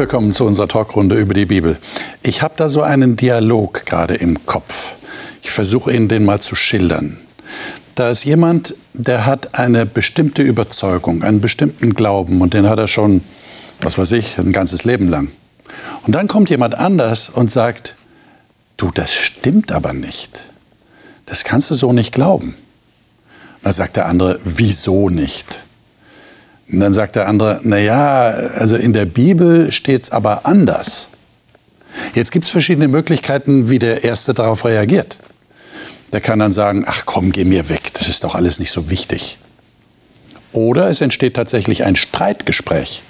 Willkommen zu unserer Talkrunde über die Bibel. Ich habe da so einen Dialog gerade im Kopf. Ich versuche Ihnen den mal zu schildern. Da ist jemand, der hat eine bestimmte Überzeugung, einen bestimmten Glauben und den hat er schon, was weiß ich, ein ganzes Leben lang. Und dann kommt jemand anders und sagt, du, das stimmt aber nicht. Das kannst du so nicht glauben. Dann sagt der andere, wieso nicht? Und dann sagt der andere, na ja, also in der Bibel steht es aber anders. Jetzt gibt es verschiedene Möglichkeiten, wie der Erste darauf reagiert. Der kann dann sagen, ach komm, geh mir weg, das ist doch alles nicht so wichtig. Oder es entsteht tatsächlich ein Streitgespräch.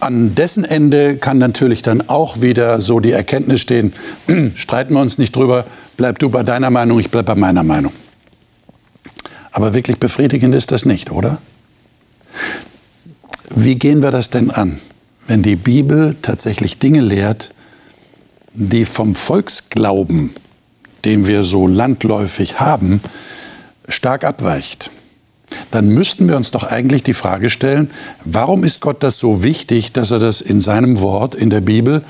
An dessen Ende kann natürlich dann auch wieder so die Erkenntnis stehen, streiten wir uns nicht drüber, bleib du bei deiner Meinung, ich bleib bei meiner Meinung. Aber wirklich befriedigend ist das nicht, oder? Wie gehen wir das denn an, wenn die Bibel tatsächlich Dinge lehrt, die vom Volksglauben, den wir so landläufig haben, stark abweicht? Dann müssten wir uns doch eigentlich die Frage stellen, warum ist Gott das so wichtig, dass er das in seinem Wort, in der Bibel,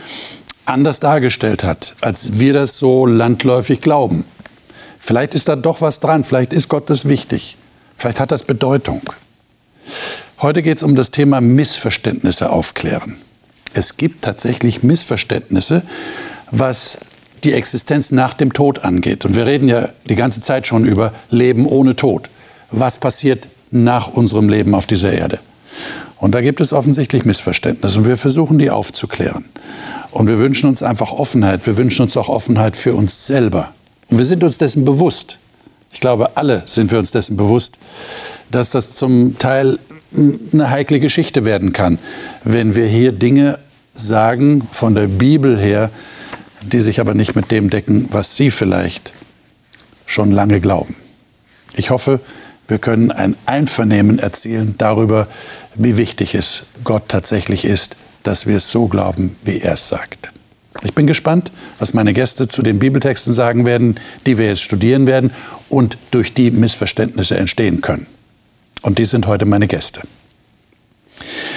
anders dargestellt hat, als wir das so landläufig glauben? Vielleicht ist da doch was dran, vielleicht ist Gott das wichtig, vielleicht hat das Bedeutung. Heute geht es um das Thema Missverständnisse aufklären. Es gibt tatsächlich Missverständnisse, was die Existenz nach dem Tod angeht. Und wir reden ja die ganze Zeit schon über Leben ohne Tod. Was passiert nach unserem Leben auf dieser Erde? Und da gibt es offensichtlich Missverständnisse und wir versuchen die aufzuklären. Und wir wünschen uns einfach Offenheit. Wir wünschen uns auch Offenheit für uns selber. Und wir sind uns dessen bewusst. Ich glaube, alle sind wir uns dessen bewusst, dass das zum Teil eine heikle Geschichte werden kann, wenn wir hier Dinge sagen von der Bibel her, die sich aber nicht mit dem decken, was Sie vielleicht schon lange glauben. Ich hoffe, wir können ein Einvernehmen erzielen darüber, wie wichtig es Gott tatsächlich ist, dass wir es so glauben, wie er es sagt. Ich bin gespannt, was meine Gäste zu den Bibeltexten sagen werden, die wir jetzt studieren werden und durch die Missverständnisse entstehen können. Und die sind heute meine Gäste.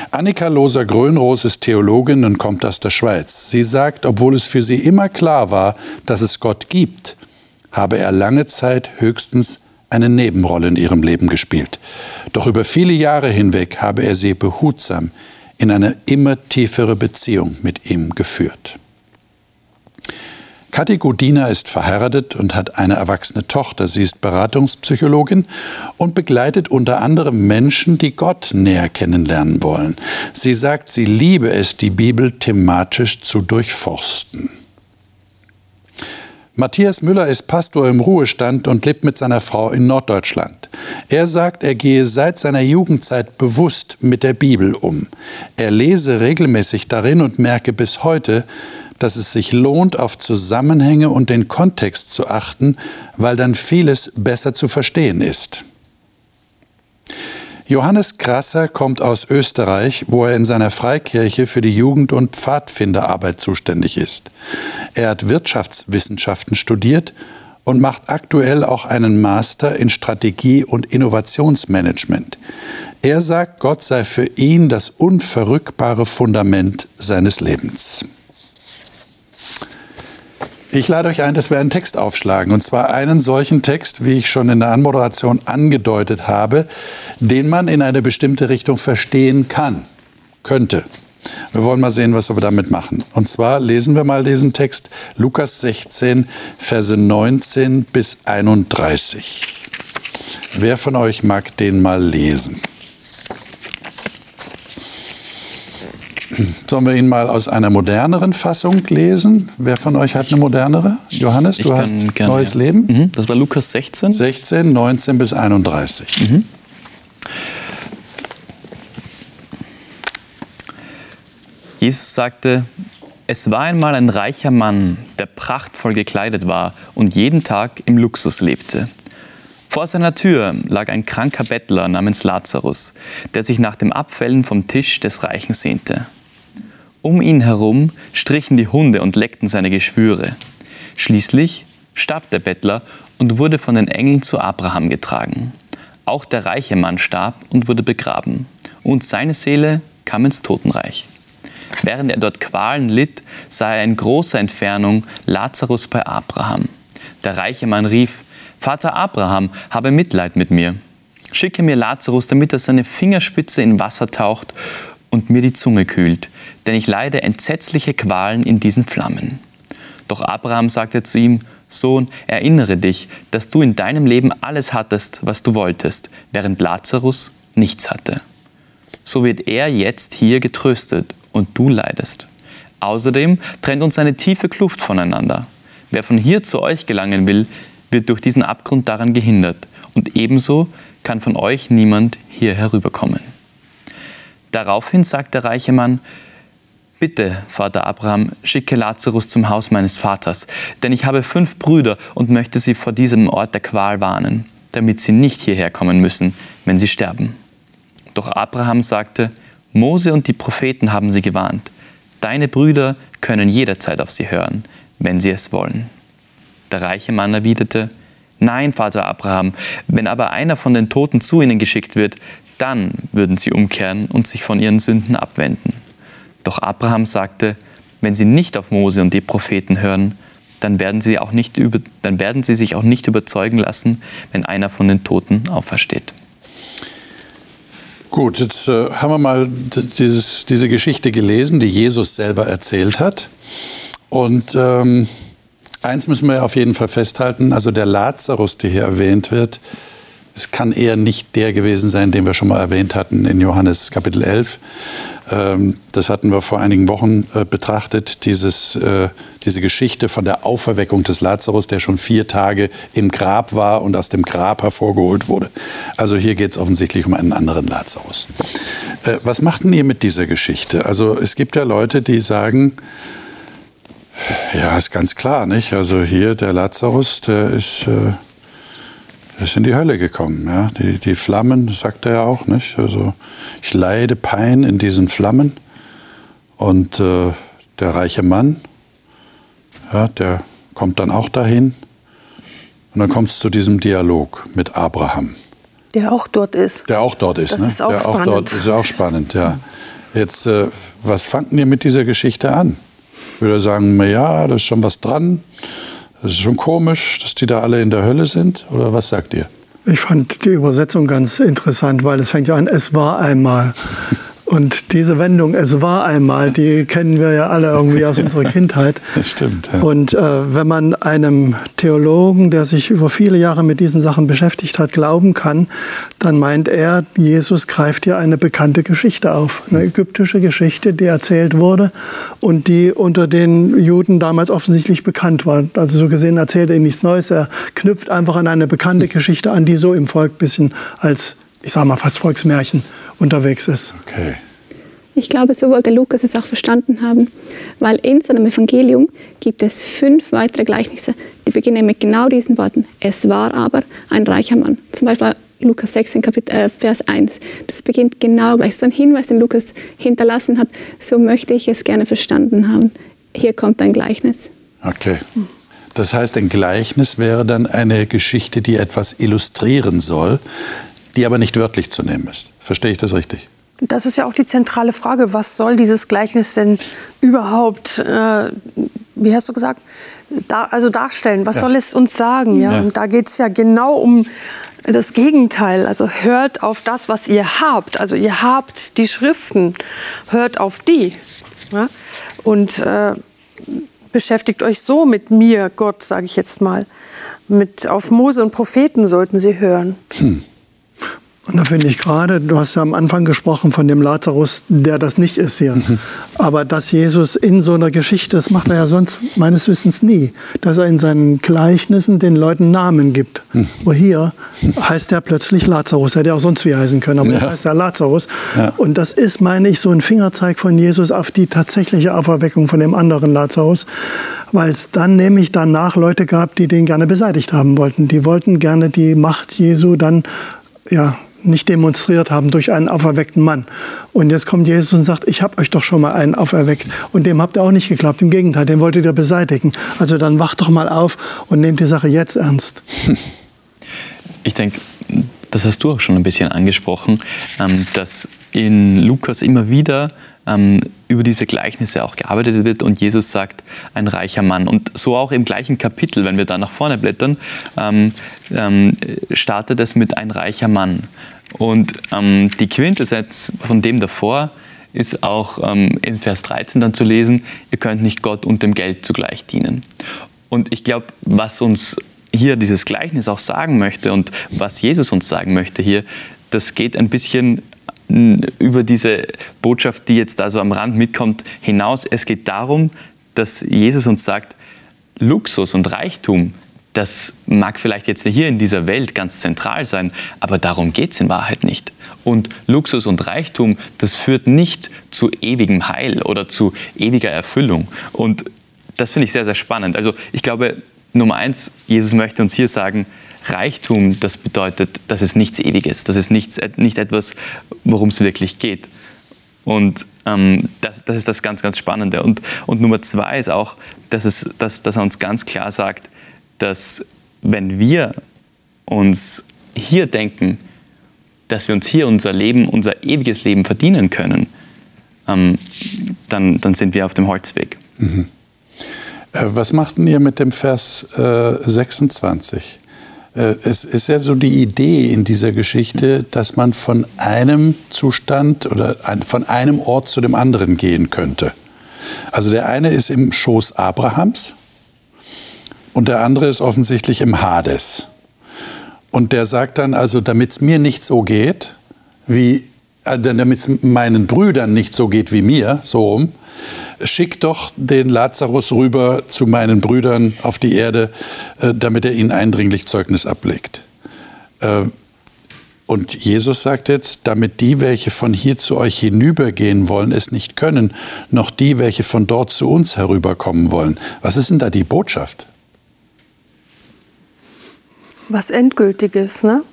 Annika Loser-Grönroos ist Theologin und kommt aus der Schweiz. Sie sagt, obwohl es für sie immer klar war, dass es Gott gibt, habe er lange Zeit höchstens eine Nebenrolle in ihrem Leben gespielt. Doch über viele Jahre hinweg habe er sie behutsam in eine immer tiefere Beziehung mit ihm geführt. Kathi Godina ist verheiratet und hat eine erwachsene Tochter. Sie ist Beratungspsychologin und begleitet unter anderem Menschen, die Gott näher kennenlernen wollen. Sie sagt, sie liebe es, die Bibel thematisch zu durchforsten. Matthias Müller ist Pastor im Ruhestand und lebt mit seiner Frau in Norddeutschland. Er sagt, er gehe seit seiner Jugendzeit bewusst mit der Bibel um. Er lese regelmäßig darin und merke bis heute, dass es sich lohnt, auf Zusammenhänge und den Kontext zu achten, weil dann vieles besser zu verstehen ist. Johannes Krasser kommt aus Österreich, wo er in seiner Freikirche für die Jugend- und Pfadfinderarbeit zuständig ist. Er hat Wirtschaftswissenschaften studiert und macht aktuell auch einen Master in Strategie und Innovationsmanagement. Er sagt, Gott sei für ihn das unverrückbare Fundament seines Lebens. Ich lade euch ein, dass wir einen Text aufschlagen. Und zwar einen solchen Text, wie ich schon in der Anmoderation angedeutet habe, den man in eine bestimmte Richtung verstehen kann, könnte. Wir wollen mal sehen, was wir damit machen. Und zwar lesen wir mal diesen Text, Lukas 16, Verse 19 bis 31. Wer von euch mag den mal lesen? Sollen wir ihn mal aus einer moderneren Fassung lesen? Wer von euch hat eine modernere? Johannes, du hast gerne, Neues ja. Leben? Mhm, das war Lukas 16. 16, 19 bis 31. Mhm. Jesus sagte, es war einmal ein reicher Mann, der prachtvoll gekleidet war und jeden Tag im Luxus lebte. Vor seiner Tür lag ein kranker Bettler namens Lazarus, der sich nach dem Abfällen vom Tisch des Reichen sehnte. Um ihn herum strichen die Hunde und leckten seine Geschwüre. Schließlich starb der Bettler und wurde von den Engeln zu Abraham getragen. Auch der reiche Mann starb und wurde begraben, und seine Seele kam ins Totenreich. Während er dort Qualen litt, sah er in großer Entfernung Lazarus bei Abraham. Der reiche Mann rief, Vater Abraham, habe Mitleid mit mir. Schicke mir Lazarus, damit er seine Fingerspitze in Wasser taucht und mir die Zunge kühlt, denn ich leide entsetzliche Qualen in diesen Flammen. Doch Abraham sagte zu ihm, Sohn, erinnere dich, dass du in deinem Leben alles hattest, was du wolltest, während Lazarus nichts hatte. So wird er jetzt hier getröstet und du leidest. Außerdem trennt uns eine tiefe Kluft voneinander. Wer von hier zu euch gelangen will, wird durch diesen Abgrund daran gehindert. Und ebenso kann von euch niemand hier herüberkommen. Daraufhin sagt der reiche Mann, Bitte, Vater Abraham, schicke Lazarus zum Haus meines Vaters, denn ich habe fünf Brüder und möchte sie vor diesem Ort der Qual warnen, damit sie nicht hierher kommen müssen, wenn sie sterben. Doch Abraham sagte, Mose und die Propheten haben sie gewarnt. Deine Brüder können jederzeit auf sie hören, wenn sie es wollen. Der reiche Mann erwiderte, Nein, Vater Abraham, wenn aber einer von den Toten zu ihnen geschickt wird, dann würden sie umkehren und sich von ihren Sünden abwenden. Doch Abraham sagte, wenn sie nicht auf Mose und die Propheten hören, dann werden sie, auch nicht über, dann werden sie sich auch nicht überzeugen lassen, wenn einer von den Toten aufersteht. Gut, jetzt äh, haben wir mal dieses, diese Geschichte gelesen, die Jesus selber erzählt hat. Und ähm, eins müssen wir auf jeden Fall festhalten, also der Lazarus, der hier erwähnt wird, es kann eher nicht der gewesen sein, den wir schon mal erwähnt hatten in Johannes Kapitel 11. Ähm, das hatten wir vor einigen Wochen äh, betrachtet, dieses, äh, diese Geschichte von der Auferweckung des Lazarus, der schon vier Tage im Grab war und aus dem Grab hervorgeholt wurde. Also hier geht es offensichtlich um einen anderen Lazarus. Äh, was machten ihr mit dieser Geschichte? Also es gibt ja Leute, die sagen, ja, ist ganz klar, nicht? Also hier der Lazarus, der ist ist in die Hölle gekommen. Ja? Die, die Flammen, sagt er ja auch, nicht? Also ich leide Pein in diesen Flammen. Und äh, der reiche Mann, ja, der kommt dann auch dahin. Und dann kommt es zu diesem Dialog mit Abraham. Der auch dort ist. Der auch dort ist. Das ne? ist auch der spannend. Auch dort ist auch spannend, ja. Jetzt, äh, was fanden ihr mit dieser Geschichte an? Ich würde sagen, na ja, da ist schon was dran. Das ist schon komisch, dass die da alle in der Hölle sind. Oder was sagt ihr? Ich fand die Übersetzung ganz interessant, weil es fängt ja an, es war einmal. Und diese Wendung, es war einmal, die kennen wir ja alle irgendwie aus unserer Kindheit. Das stimmt. Ja. Und äh, wenn man einem Theologen, der sich über viele Jahre mit diesen Sachen beschäftigt hat, glauben kann, dann meint er, Jesus greift hier eine bekannte Geschichte auf. Eine ägyptische Geschichte, die erzählt wurde und die unter den Juden damals offensichtlich bekannt war. Also so gesehen erzählt er nichts Neues. Er knüpft einfach an eine bekannte Geschichte an, die so im Volk ein bisschen als, ich sag mal, fast Volksmärchen unterwegs ist. Okay. Ich glaube, so wollte Lukas es auch verstanden haben, weil in seinem Evangelium gibt es fünf weitere Gleichnisse, die beginnen mit genau diesen Worten. Es war aber ein reicher Mann. Zum Beispiel Lukas 6 in Kapitel, äh, Vers 1. Das beginnt genau gleich. So ein Hinweis, den Lukas hinterlassen hat. So möchte ich es gerne verstanden haben. Hier kommt ein Gleichnis. Okay. Das heißt, ein Gleichnis wäre dann eine Geschichte, die etwas illustrieren soll, die aber nicht wörtlich zu nehmen ist. Verstehe ich das richtig? Das ist ja auch die zentrale Frage. Was soll dieses Gleichnis denn überhaupt, äh, wie hast du gesagt, da, also darstellen? Was Ja. soll es uns sagen? Ja? Ja. Und da geht es ja genau um das Gegenteil. Also hört auf das, was ihr habt. Also ihr habt die Schriften. Hört auf die. Ja? Und äh, beschäftigt euch so mit mir, Gott, sage ich jetzt mal. Mit, auf Mose und Propheten sollten sie hören. Und da finde ich gerade, du hast ja am Anfang gesprochen von dem Lazarus, der das nicht ist hier. Aber dass Jesus in so einer Geschichte, das macht er ja sonst meines Wissens nie, dass er in seinen Gleichnissen den Leuten Namen gibt. Wo hier heißt er plötzlich Lazarus, hätte er auch sonst wie heißen können, aber Ja. jetzt heißt er Lazarus. Ja. Und das ist, meine ich, so ein Fingerzeig von Jesus auf die tatsächliche Auferweckung von dem anderen Lazarus, weil es dann nämlich danach Leute gab, die den gerne beseitigt haben wollten. Die wollten gerne die Macht Jesu dann ja, nicht demonstriert haben durch einen auferweckten Mann. Und jetzt kommt Jesus und sagt, ich habe euch doch schon mal einen auferweckt. Und dem habt ihr auch nicht geglaubt. Im Gegenteil, den wolltet ihr beseitigen. Also dann wacht doch mal auf und nehmt die Sache jetzt ernst. Ich denke, das hast du auch schon ein bisschen angesprochen, ähm, dass in Lukas immer wieder ähm, über diese Gleichnisse auch gearbeitet wird und Jesus sagt, ein reicher Mann. Und so auch im gleichen Kapitel, wenn wir da nach vorne blättern, ähm, startet es mit ein reicher Mann. Und die Quintessenz von dem davor ist auch in Vers 13 dann zu lesen, ihr könnt nicht Gott und dem Geld zugleich dienen. Und ich glaube, was uns hier dieses Gleichnis auch sagen möchte und was Jesus uns sagen möchte hier, das geht ein bisschen über diese Botschaft, die jetzt da so am Rand mitkommt, hinaus. Es geht darum, dass Jesus uns sagt, Luxus und Reichtum, das mag vielleicht jetzt hier in dieser Welt ganz zentral sein, aber darum geht es in Wahrheit nicht. Und Luxus und Reichtum, das führt nicht zu ewigem Heil oder zu ewiger Erfüllung. Und das finde ich sehr, sehr spannend. Also ich glaube, Nummer eins, Jesus möchte uns hier sagen, Reichtum, das bedeutet, dass es nichts Ewiges, das ist nichts, nicht etwas, worum es wirklich geht. Und ähm, das, das, ist das ganz, ganz Spannende. Und, und Nummer zwei ist auch, dass, es, dass, dass er uns ganz klar sagt, dass wenn wir uns hier denken, dass wir uns hier unser Leben, unser ewiges Leben verdienen können, ähm, dann, dann sind wir auf dem Holzweg. Mhm. Äh, was machten ihr mit dem Vers äh, 26? Äh, es ist ja so die Idee in dieser Geschichte, dass man von einem Zustand oder von einem Ort zu dem anderen gehen könnte. Also der eine ist im Schoß Abrahams und der andere ist offensichtlich im Hades. Und der sagt dann also, damit es mir nicht so geht, wie, damit es meinen Brüdern nicht so geht wie mir, so rum, schick doch den Lazarus rüber zu meinen Brüdern auf die Erde, äh, damit er ihnen eindringlich Zeugnis ablegt. Äh, und Jesus sagt jetzt, damit die, welche von hier zu euch hinübergehen wollen, es nicht können, noch die, welche von dort zu uns herüberkommen wollen. Was ist denn da die Botschaft? Was Endgültiges, ne?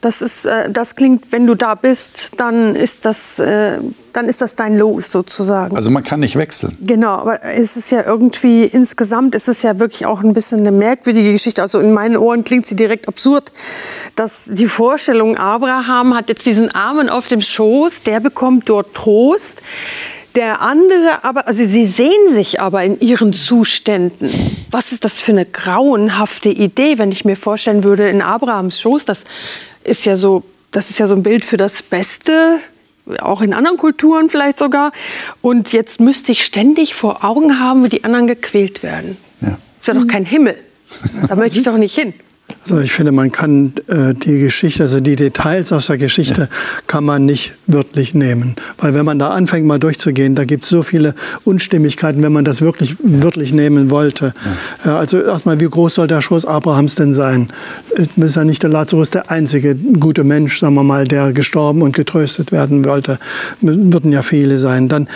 Das, ist, äh, das klingt, wenn du da bist, dann ist, das, äh, dann ist das dein Los sozusagen. Also man kann nicht wechseln. Genau, aber es ist ja irgendwie, insgesamt ist es ja wirklich auch ein bisschen eine merkwürdige Geschichte. Also in meinen Ohren klingt sie direkt absurd, dass die Vorstellung, Abraham hat jetzt diesen Armen auf dem Schoß, der bekommt dort Trost. Der andere aber, also sie sehen sich aber in ihren Zuständen. Was ist das für eine grauenhafte Idee, wenn ich mir vorstellen würde, in Abrahams Schoß, das ist ja so, das ist ja so ein Bild für das Beste, auch in anderen Kulturen vielleicht sogar. Und jetzt müsste ich ständig vor Augen haben, wie die anderen gequält werden. Ja. Das wäre doch kein Himmel. Da möchte ich doch nicht hin. Also ich finde, man kann äh, die Geschichte, also die Details aus der Geschichte, ja. kann man nicht wörtlich nehmen. Weil wenn man da anfängt, mal durchzugehen, da gibt es so viele Unstimmigkeiten, wenn man das wirklich ja. wörtlich nehmen wollte. Ja. Äh, also erstmal, wie groß soll der Schoß Abrahams denn sein? Ist ja nicht der Lazarus der einzige gute Mensch, sagen wir mal, der gestorben und getröstet werden wollte. Würden ja viele sein. Dann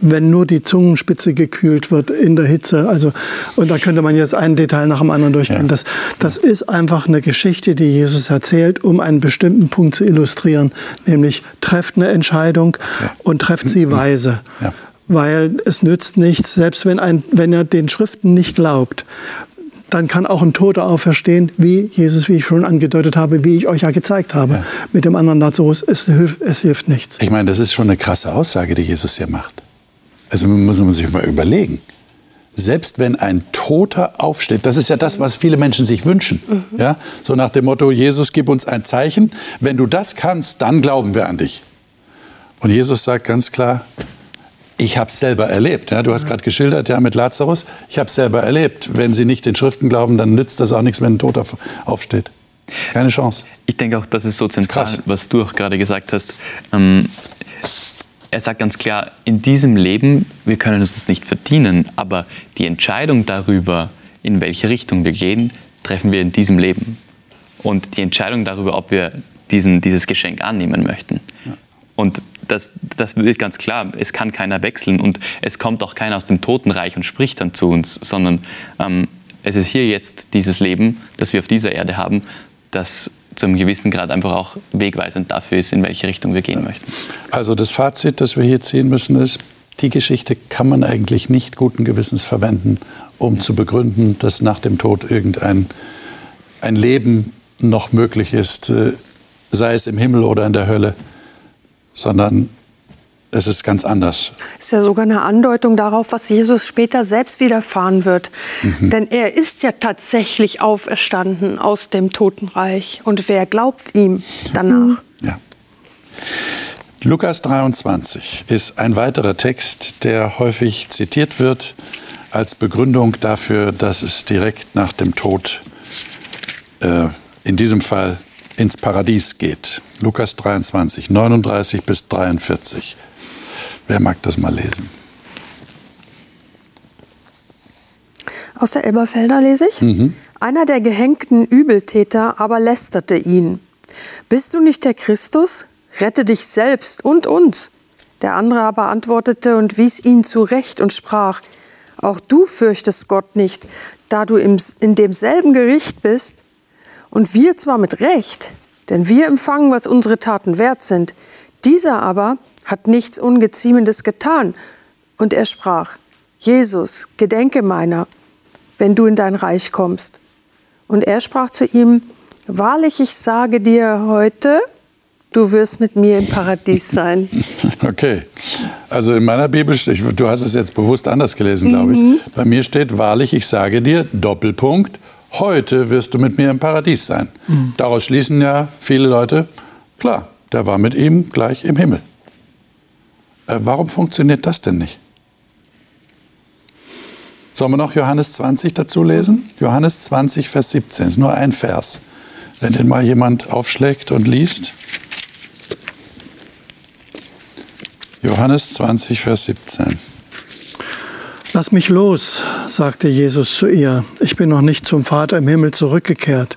wenn nur die Zungenspitze gekühlt wird in der Hitze. Also, und da könnte man jetzt ein Detail nach dem anderen durchgehen. Das, das ist einfach eine Geschichte, die Jesus erzählt, um einen bestimmten Punkt zu illustrieren, nämlich trefft eine Entscheidung ja. und trefft sie weise. Ja. Weil es nützt nichts, selbst wenn, ein, wenn er den Schriften nicht glaubt, dann kann auch ein Toter auferstehen, wie Jesus, wie ich schon angedeutet habe, wie ich euch ja gezeigt habe. Ja. Mit dem anderen Lazarus, es hilft, es hilft nichts. Ich meine, das ist schon eine krasse Aussage, die Jesus hier macht. Also muss man sich mal überlegen. Selbst wenn ein Toter aufsteht, das ist ja das, was viele Menschen sich wünschen. Mhm. Ja? So nach dem Motto, Jesus, gib uns ein Zeichen. Wenn du das kannst, dann glauben wir an dich. Und Jesus sagt ganz klar, ich habe es selber erlebt. Ja, du hast gerade geschildert ja, mit Lazarus. Ich habe es selber erlebt. Wenn sie nicht den Schriften glauben, dann nützt das auch nichts, wenn ein Toter aufsteht. Keine Chance. Ich denke auch, das ist so zentral, ist was du auch gerade gesagt hast. Ähm, er sagt ganz klar, in diesem Leben, wir können uns das nicht verdienen, aber die Entscheidung darüber, in welche Richtung wir gehen, treffen wir in diesem Leben. Und die Entscheidung darüber, ob wir diesen, dieses Geschenk annehmen möchten. Ja. Und das, das wird ganz klar, es kann keiner wechseln und es kommt auch keiner aus dem Totenreich und spricht dann zu uns, sondern ähm, es ist hier jetzt dieses Leben, das wir auf dieser Erde haben, das zu einem gewissen Grad einfach auch wegweisend dafür ist, in welche Richtung wir gehen möchten. Also das Fazit, das wir hier ziehen müssen, ist, die Geschichte kann man eigentlich nicht guten Gewissens verwenden, um ja. zu begründen, dass nach dem Tod irgendein ein Leben noch möglich ist, äh, sei es im Himmel oder in der Hölle, sondern es ist ganz anders. Ist ja sogar eine Andeutung darauf, was Jesus später selbst widerfahren wird. Mhm. Denn er ist ja tatsächlich auferstanden aus dem Totenreich. Und wer glaubt ihm danach? Ja. Lukas 23 ist ein weiterer Text, der häufig zitiert wird als Begründung dafür, dass es direkt nach dem Tod, äh, in diesem Fall ins Paradies geht. Lukas 23, 39 bis 43. Wer mag das mal lesen? Aus der Elberfelder lese ich. Mhm. Einer der gehängten Übeltäter aber lästerte ihn. Bist du nicht der Christus? Rette dich selbst und uns. Der andere aber antwortete und wies ihn zurecht und sprach, auch du fürchtest Gott nicht, da du im, in demselben Gericht bist. Und wir zwar mit Recht, denn wir empfangen, was unsere Taten wert sind. Dieser aber hat nichts Ungeziemendes getan. Und er sprach, Jesus, gedenke meiner, wenn du in dein Reich kommst. Und er sprach zu ihm, Wahrlich, ich sage dir heute, du wirst mit mir im Paradies sein. Okay, also in meiner Bibel, steht, du hast es jetzt bewusst anders gelesen, glaube ich. Mhm. Bei mir steht, wahrlich, ich sage dir, Doppelpunkt, heute wirst du mit mir im Paradies sein. Mhm. Daraus schließen ja viele Leute, klar, der war mit ihm gleich im Himmel. Äh, warum funktioniert das denn nicht? Sollen wir noch Johannes 20 dazu lesen? Johannes 20, Vers 17, ist nur ein Vers. Wenn den mal jemand aufschlägt und liest. Johannes 20, Vers 17. Lass mich los, sagte Jesus zu ihr. Ich bin noch nicht zum Vater im Himmel zurückgekehrt.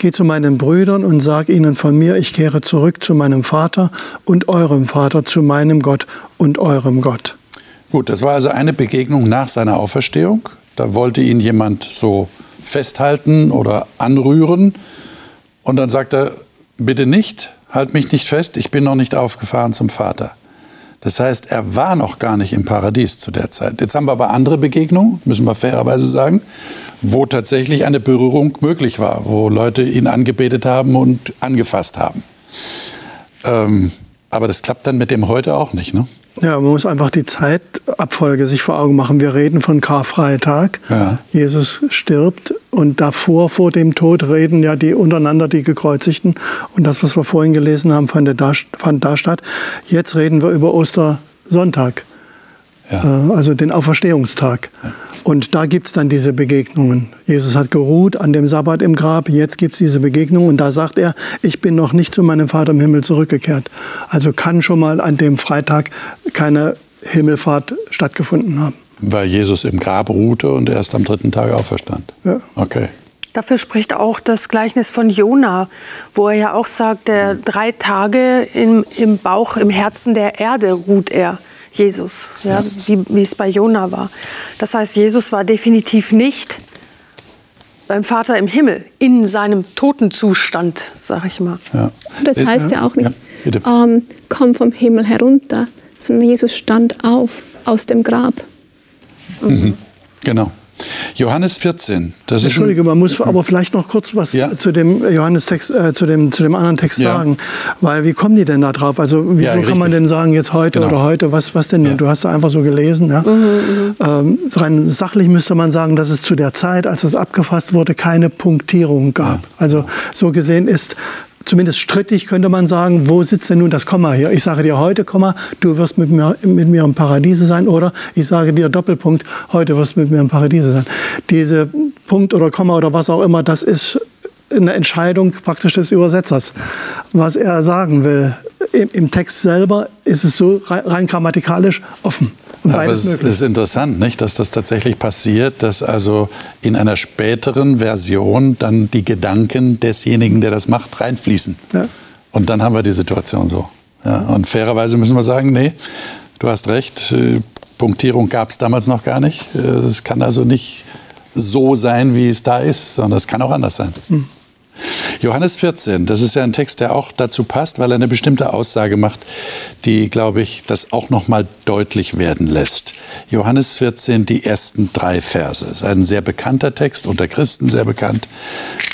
Geh zu meinen Brüdern und sag ihnen von mir, ich kehre zurück zu meinem Vater und eurem Vater, zu meinem Gott und eurem Gott. Gut, das war also eine Begegnung nach seiner Auferstehung. Da wollte ihn jemand so festhalten oder anrühren. Und dann sagt er, bitte nicht, halt mich nicht fest, ich bin noch nicht aufgefahren zum Vater. Das heißt, er war noch gar nicht im Paradies zu der Zeit. Jetzt haben wir aber andere Begegnungen, müssen wir fairerweise sagen wo tatsächlich eine Berührung möglich war, wo Leute ihn angebetet haben und angefasst haben. Ähm, aber das klappt dann mit dem heute auch nicht, ne? Ja, man muss einfach die Zeitabfolge sich vor Augen machen. Wir reden von Karfreitag. Ja. Jesus stirbt und davor, vor dem Tod, reden ja die untereinander die Gekreuzigten. Und das, was wir vorhin gelesen haben, fand da, fand da statt. Jetzt reden wir über Ostersonntag, ja. äh, also den Auferstehungstag. Ja. Und da gibt es dann diese Begegnungen. Jesus hat geruht an dem Sabbat im Grab, jetzt gibt es diese Begegnung und da sagt er, ich bin noch nicht zu meinem Vater im Himmel zurückgekehrt. Also kann schon mal an dem Freitag keine Himmelfahrt stattgefunden haben. Weil Jesus im Grab ruhte und erst am dritten Tag auferstand. Ja. Okay. Dafür spricht auch das Gleichnis von Jona, wo er ja auch sagt, der drei Tage im, im Bauch, im Herzen der Erde ruht er. Jesus, ja, wie, wie es bei Jona war. Das heißt, Jesus war definitiv nicht beim Vater im Himmel in seinem Totenzustand, sag ich mal. Ja. Das heißt ja auch nicht, ja, ähm, komm vom Himmel herunter, sondern Jesus stand auf aus dem Grab. Mhm. Genau. Johannes 14. Das Entschuldige, man muss aber vielleicht noch kurz was ja. zu dem Johannes-Text, äh, zu, dem, zu dem anderen Text ja. sagen. Weil wie kommen die denn da drauf? Also wieso ja, kann man denn sagen, jetzt heute genau. oder heute, was, was denn? Du hast da einfach so gelesen. Ja? Mhm, mhm, ähm, rein sachlich müsste man sagen, dass es zu der Zeit, als es abgefasst wurde, keine Punktierung gab. Also so gesehen ist zumindest strittig könnte man sagen, wo sitzt denn nun das Komma hier? Ich sage dir heute, Komma, du wirst mit mir, mit mir im Paradiese sein oder ich sage dir Doppelpunkt, heute wirst du mit mir im Paradiese sein. Diese Punkt oder Komma oder was auch immer, das ist eine Entscheidung praktisch des Übersetzers, was er sagen will. Im, im Text selber ist es so rein grammatikalisch offen. Aber es möglich. ist interessant, nicht, dass das tatsächlich passiert, dass also in einer späteren Version dann die Gedanken desjenigen, der das macht, reinfließen. Ja. Und dann haben wir die Situation so. Ja, und fairerweise müssen wir sagen, nee, du hast recht, äh, Punktierung gab es damals noch gar nicht. Äh, es kann also nicht so sein, wie es da ist, sondern es kann auch anders sein. Hm. Johannes 14, das ist ja ein Text, der auch dazu passt, weil er eine bestimmte Aussage macht, die, glaube ich, das auch noch mal deutlich werden lässt. Johannes 14, die ersten drei Verse. Das ist ein sehr bekannter Text, unter Christen sehr bekannt.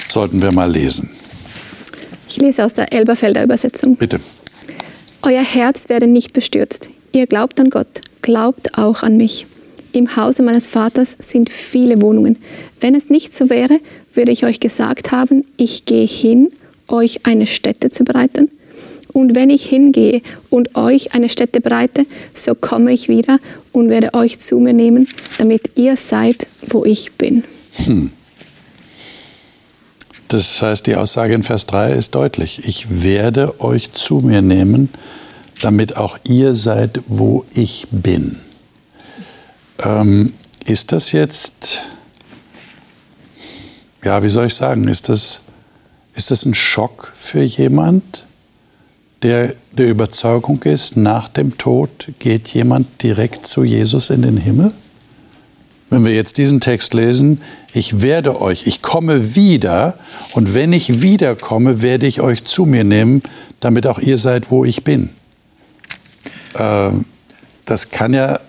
Sollten wir mal lesen. Ich lese aus der Elberfelder Übersetzung. Bitte. Euer Herz werde nicht bestürzt. Ihr glaubt an Gott, glaubt auch an mich. Im Hause meines Vaters sind viele Wohnungen. Wenn es nicht so wäre, würde ich euch gesagt haben, ich gehe hin, euch eine Stätte zu bereiten. Und wenn ich hingehe und euch eine Stätte bereite, so komme ich wieder und werde euch zu mir nehmen, damit ihr seid, wo ich bin. Hm. Das heißt, die Aussage in Vers 3 ist deutlich. Ich werde euch zu mir nehmen, damit auch ihr seid, wo ich bin. Ähm, ist das jetzt, ja, wie soll ich sagen, ist das, ist das ein Schock für jemand, der der Überzeugung ist, nach dem Tod geht jemand direkt zu Jesus in den Himmel? Wenn wir jetzt diesen Text lesen, ich werde euch, ich komme wieder und wenn ich wiederkomme, werde ich euch zu mir nehmen, damit auch ihr seid, wo ich bin. Ähm, das kann ja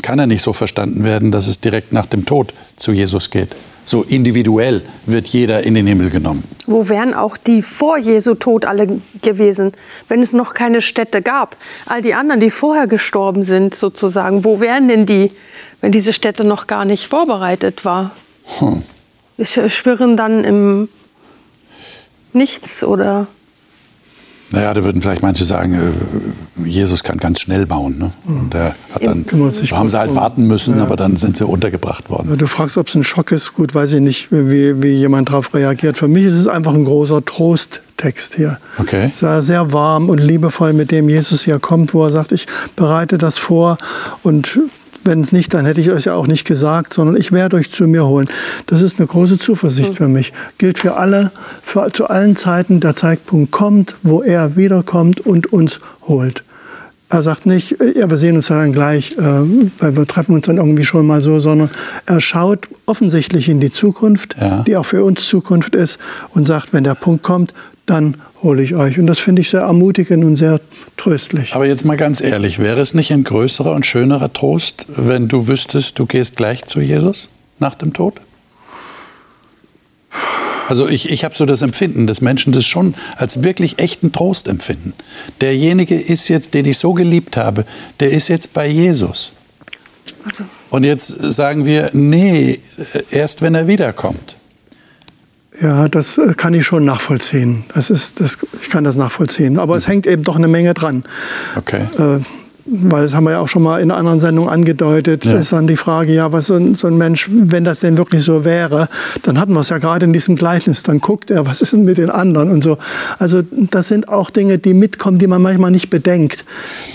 kann ja nicht so verstanden werden, dass es direkt nach dem Tod zu Jesus geht. So individuell wird jeder in den Himmel genommen. Wo wären auch die vor Jesu Tod alle gewesen, wenn es noch keine Städte gab? All die anderen, die vorher gestorben sind, sozusagen, wo wären denn die, wenn diese Stätte noch gar nicht vorbereitet war? Hm. Schwirren dann im Nichts oder? Naja, da würden vielleicht manche sagen, äh, Jesus kann ganz schnell bauen. Ne? Und der hat dann, da haben sie halt warten müssen, ja. aber dann sind sie untergebracht worden. Du fragst, ob es ein Schock ist. Gut, weiß ich nicht, wie, wie jemand darauf reagiert. Für mich ist es einfach ein großer Trosttext hier. Okay. Sehr, sehr warm und liebevoll, mit dem Jesus hier kommt, wo er sagt, ich bereite das vor und wenn es nicht, dann hätte ich euch ja auch nicht gesagt, sondern ich werde euch zu mir holen. Das ist eine große Zuversicht für mich. Gilt für alle, für, zu allen Zeiten. Der Zeitpunkt kommt, wo er wiederkommt und uns holt. Er sagt nicht, ja, wir sehen uns dann gleich, äh, weil wir treffen uns dann irgendwie schon mal so, sondern er schaut offensichtlich in die Zukunft, ja. die auch für uns Zukunft ist, und sagt, wenn der Punkt kommt, dann hole ich euch. Und das finde ich sehr ermutigend und sehr tröstlich. Aber jetzt mal ganz ehrlich, wäre es nicht ein größerer und schönerer Trost, wenn du wüsstest, du gehst gleich zu Jesus nach dem Tod? Also ich, ich habe so das Empfinden, dass Menschen das schon als wirklich echten Trost empfinden. Derjenige ist jetzt, den ich so geliebt habe, der ist jetzt bei Jesus. Also. Und jetzt sagen wir, nee, erst wenn er wiederkommt. Ja, das äh, kann ich schon nachvollziehen. Das ist, das, ich kann das nachvollziehen. Aber es hängt eben doch eine Menge dran. Okay. Äh, weil das haben wir ja auch schon mal in einer anderen Sendung angedeutet, ja. ist dann die Frage, ja, was so ein, so ein, Mensch, wenn das denn wirklich so wäre, dann hatten wir es ja gerade in diesem Gleichnis, dann guckt er, was ist denn mit den anderen und so. Also das sind auch Dinge, die mitkommen, die man manchmal nicht bedenkt,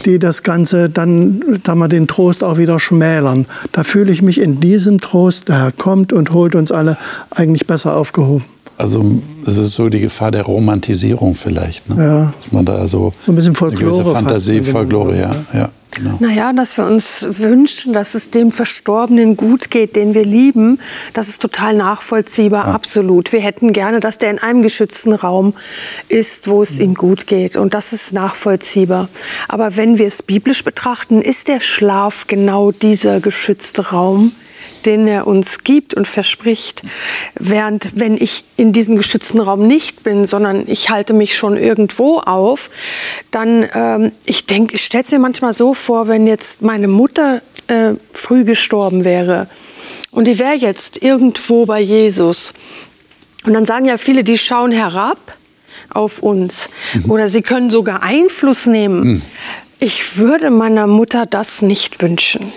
die das Ganze dann, da man den Trost auch wieder schmälern. Da fühle ich mich in diesem Trost, der Herr kommt und holt uns alle, eigentlich besser aufgehoben. Also es ist so die Gefahr der Romantisierung vielleicht, ne? ja. dass man da so, so ein bisschen Folklore eine gewisse Fantasie, Folklore, ja, ja. Genau. Naja, dass wir uns wünschen, dass es dem Verstorbenen gut geht, den wir lieben, das ist total nachvollziehbar, ja. absolut. Wir hätten gerne, dass der in einem geschützten Raum ist, wo es mhm. ihm gut geht. Und das ist nachvollziehbar. Aber wenn wir es biblisch betrachten, ist der Schlaf genau dieser geschützte Raum, den er uns gibt und verspricht. Während wenn ich in diesem geschützten Raum nicht bin, sondern ich halte mich schon irgendwo auf, dann, ähm, ich denke, ich stelle es mir manchmal so vor, wenn jetzt meine Mutter äh, früh gestorben wäre und die wäre jetzt irgendwo bei Jesus. Und dann sagen ja viele, die schauen herab auf uns mhm. oder sie können sogar Einfluss nehmen. Mhm. Ich würde meiner Mutter das nicht wünschen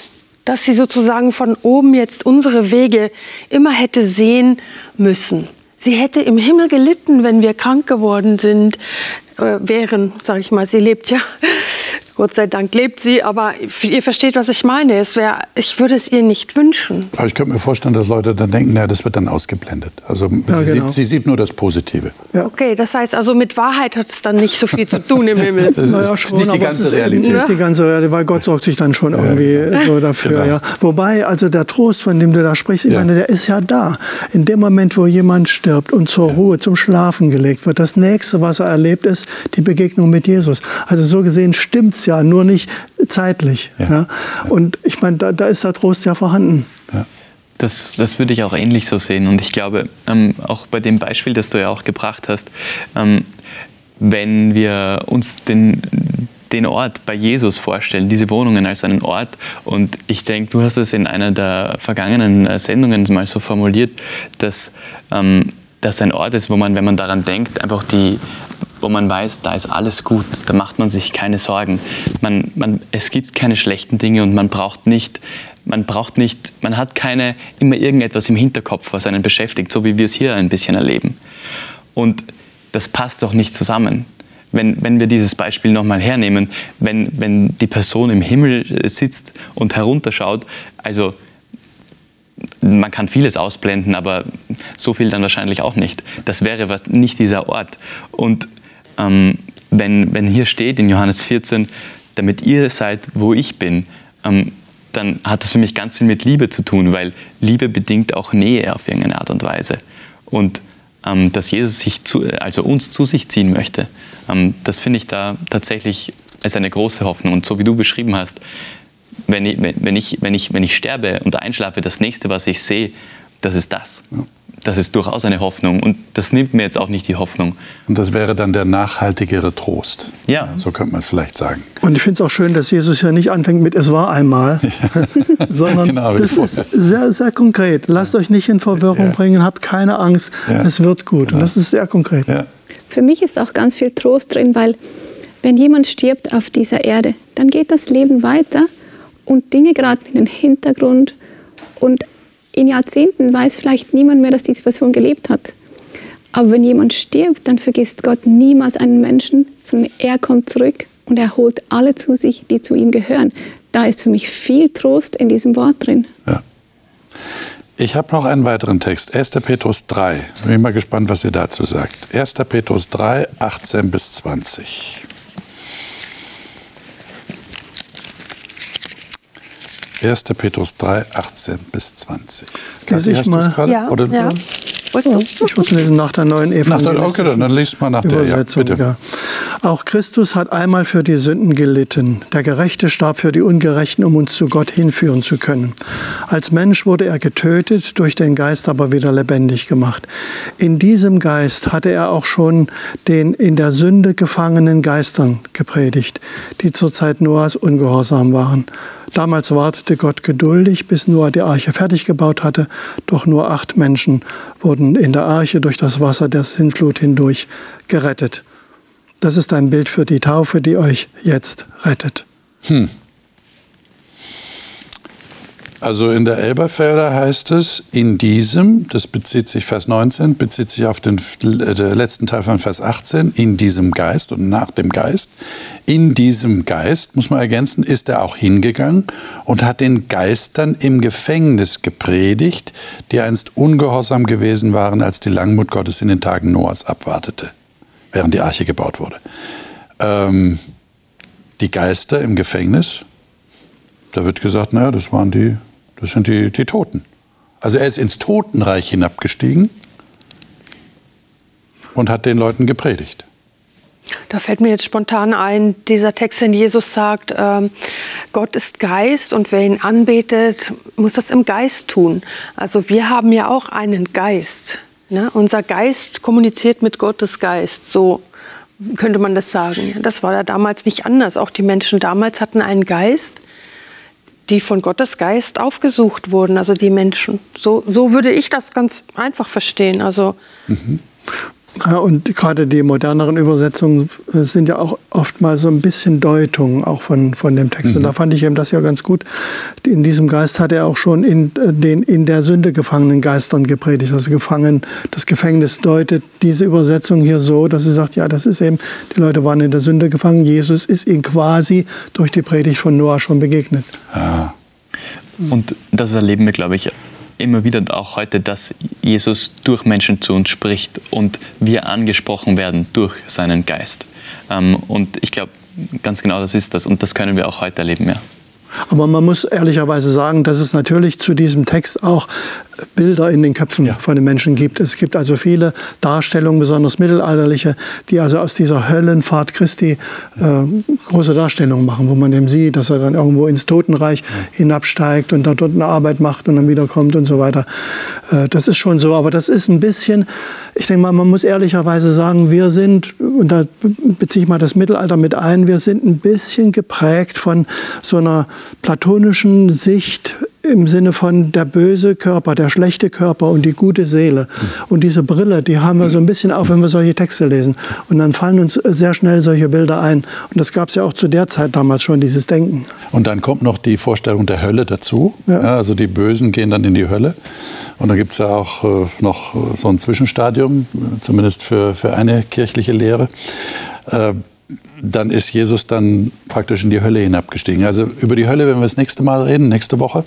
dass sie sozusagen von oben jetzt unsere Wege immer hätte sehen müssen. Sie hätte im Himmel gelitten, wenn wir krank geworden sind, äh, wären, sage ich mal. Sie lebt ja Gott sei Dank lebt sie, aber ihr versteht, was ich meine. Es wär, ich würde es ihr nicht wünschen. Aber ich könnte mir vorstellen, dass Leute dann denken, na, das wird dann ausgeblendet. Also ja, sie, genau. sieht, sie, sieht, nur das Positive. Ja. Okay, das heißt also mit Wahrheit hat es dann nicht so viel zu tun im Himmel. das ist, naja, schon, nicht die ganze Realität. Nicht die ganze Realität, weil Gott sorgt sich dann schon irgendwie ja. so dafür. Genau. Ja. Wobei, also der Trost, von dem du da sprichst, ich meine, der ist ja da. In dem Moment, wo jemand stirbt und zur Ruhe, zum Schlafen gelegt wird, das nächste, was er erlebt, ist die Begegnung mit Jesus. Also so gesehen stimmt es ja, nur nicht zeitlich. Ja. ja. Und ich meine, da, da, ist der Trost ja vorhanden. Ja. Das, das würde ich auch ähnlich so sehen. Und ich glaube, ähm, auch bei dem Beispiel, das du ja auch gebracht hast, ähm, wenn wir uns den, den Ort bei Jesus vorstellen, diese Wohnungen als einen Ort. Und ich denke, du hast es in einer der vergangenen äh, Sendungen mal so formuliert, dass ähm, das ein Ort ist, wo man, wenn man daran denkt, einfach die, wo man weiß, da ist alles gut, da macht man sich keine Sorgen. Man, man, es gibt keine schlechten Dinge und man braucht nicht, man braucht nicht, man hat keine immer irgendetwas im Hinterkopf, was einen beschäftigt, so wie wir es hier ein bisschen erleben. Und das passt doch nicht zusammen. Wenn, wenn wir dieses Beispiel nochmal hernehmen, wenn, wenn die Person im Himmel sitzt und herunterschaut, also man kann vieles ausblenden, aber so viel dann wahrscheinlich auch nicht. Das wäre nicht dieser Ort. Und ähm, wenn, wenn hier steht in Johannes 14, damit ihr seid, wo ich bin, ähm, dann hat das für mich ganz viel mit Liebe zu tun, weil Liebe bedingt auch Nähe auf irgendeine Art und Weise. Und ähm, dass Jesus sich zu, also uns zu sich ziehen möchte, ähm, das finde ich da tatsächlich als eine große Hoffnung. Und so wie du beschrieben hast, wenn ich, wenn, ich, wenn, ich, wenn ich sterbe und einschlafe, das nächste, was ich sehe, das ist das. Ja. Das ist durchaus eine Hoffnung und das nimmt mir jetzt auch nicht die Hoffnung. Und das wäre dann der nachhaltigere Trost. Ja. So könnte man es vielleicht sagen. Und ich finde es auch schön, dass Jesus ja nicht anfängt mit Es war einmal, ja. sondern genau, das ist sehr, sehr konkret. Lasst euch nicht in Verwirrung ja. bringen, habt keine Angst, es wird gut. Genau. Und das ist sehr konkret. Für mich ist auch ganz viel Trost drin, weil wenn jemand stirbt auf dieser Erde, dann geht das Leben weiter und Dinge geraten in den Hintergrund und in Jahrzehnten weiß vielleicht niemand mehr, dass diese Person gelebt hat. Aber wenn jemand stirbt, dann vergisst Gott niemals einen Menschen, sondern er kommt zurück und er holt alle zu sich, die zu ihm gehören. Da ist für mich viel Trost in diesem Wort drin. Ja. Ich habe noch einen weiteren Text, 1. Petrus 3. Bin mal gespannt, was ihr dazu sagt. 1. Petrus 3, 18 bis 20. 1. Petrus 3, 18 bis 20. Lese ich mal. Ja, Oder ja. Ich muss lesen nach der neuen Evangelium. Okay, dann liest mal nach Übersetzung, der. Ja, bitte. Ja. Auch Christus hat einmal für die Sünden gelitten. Der Gerechte starb für die Ungerechten, um uns zu Gott hinführen zu können. Als Mensch wurde er getötet, durch den Geist aber wieder lebendig gemacht. In diesem Geist hatte er auch schon den in der Sünde gefangenen Geistern gepredigt, die zur Zeit Noahs ungehorsam waren. Damals wartete Gott geduldig, bis Noah die Arche fertig gebaut hatte, doch nur acht Menschen wurden in der Arche durch das Wasser der Sintflut hindurch gerettet. Das ist ein Bild für die Taufe, die euch jetzt rettet. Hm. Also in der Elberfelder heißt es, in diesem, das bezieht sich Vers 19, bezieht sich auf den äh, letzten Teil von Vers 18, in diesem Geist und nach dem Geist. In diesem Geist, muss man ergänzen, ist er auch hingegangen und hat den Geistern im Gefängnis gepredigt, die einst ungehorsam gewesen waren, als die Langmut Gottes in den Tagen Noahs abwartete, während die Arche gebaut wurde. Ähm, die Geister im Gefängnis, da wird gesagt, naja, das waren die das sind die, die Toten. Also er ist ins Totenreich hinabgestiegen und hat den Leuten gepredigt. Da fällt mir jetzt spontan ein, dieser Text, in Jesus sagt, äh, Gott ist Geist und wer ihn anbetet, muss das im Geist tun. Also wir haben ja auch einen Geist. Ne? Unser Geist kommuniziert mit Gottes Geist. So könnte man das sagen. Das war ja damals nicht anders. Auch die Menschen damals hatten einen Geist die von Gottes Geist aufgesucht wurden, also die Menschen. So, so würde ich das ganz einfach verstehen. Also mhm. Ja, und gerade die moderneren Übersetzungen äh, sind ja auch oft mal so ein bisschen Deutung auch von, von dem Text. Mhm. Und da fand ich eben das ja ganz gut. In diesem Geist hat er auch schon in äh, den in der Sünde gefangenen Geistern gepredigt. Also gefangen, das Gefängnis deutet diese Übersetzung hier so, dass sie sagt, ja, das ist eben, die Leute waren in der Sünde gefangen. Jesus ist ihnen quasi durch die Predigt von Noah schon begegnet. Ja. Und das erleben wir, glaube ich, immer wieder und auch heute, dass Jesus durch Menschen zu uns spricht und wir angesprochen werden durch seinen Geist. Ähm, und ich glaube, ganz genau das ist das und das können wir auch heute erleben, ja. Aber man muss ehrlicherweise sagen, dass es natürlich zu diesem Text auch Bilder in den Köpfen ja. von den Menschen gibt. Es gibt also viele Darstellungen, besonders mittelalterliche, die also aus dieser Höllenfahrt Christi äh, große Darstellungen machen, wo man eben sieht, dass er dann irgendwo ins Totenreich hinabsteigt und dort eine Arbeit macht und dann wiederkommt und so weiter. Äh, das ist schon so, aber das ist ein bisschen, ich denke mal, man muss ehrlicherweise sagen, wir sind, und da beziehe ich mal das Mittelalter mit ein, wir sind ein bisschen geprägt von so einer platonischen Sicht im Sinne von der böse Körper, der schlechte Körper und die gute Seele. Und diese Brille, die haben wir so ein bisschen auf, wenn wir solche Texte lesen. Und dann fallen uns sehr schnell solche Bilder ein. Und das gab es ja auch zu der Zeit damals schon, dieses Denken. Und dann kommt noch die Vorstellung der Hölle dazu. Ja. Ja, also die Bösen gehen dann in die Hölle. Und da gibt es ja auch äh, noch so ein Zwischenstadium, zumindest für, für eine kirchliche Lehre. Dann ist Jesus dann praktisch in die Hölle hinabgestiegen. Also über die Hölle werden wir das nächste Mal reden, nächste Woche.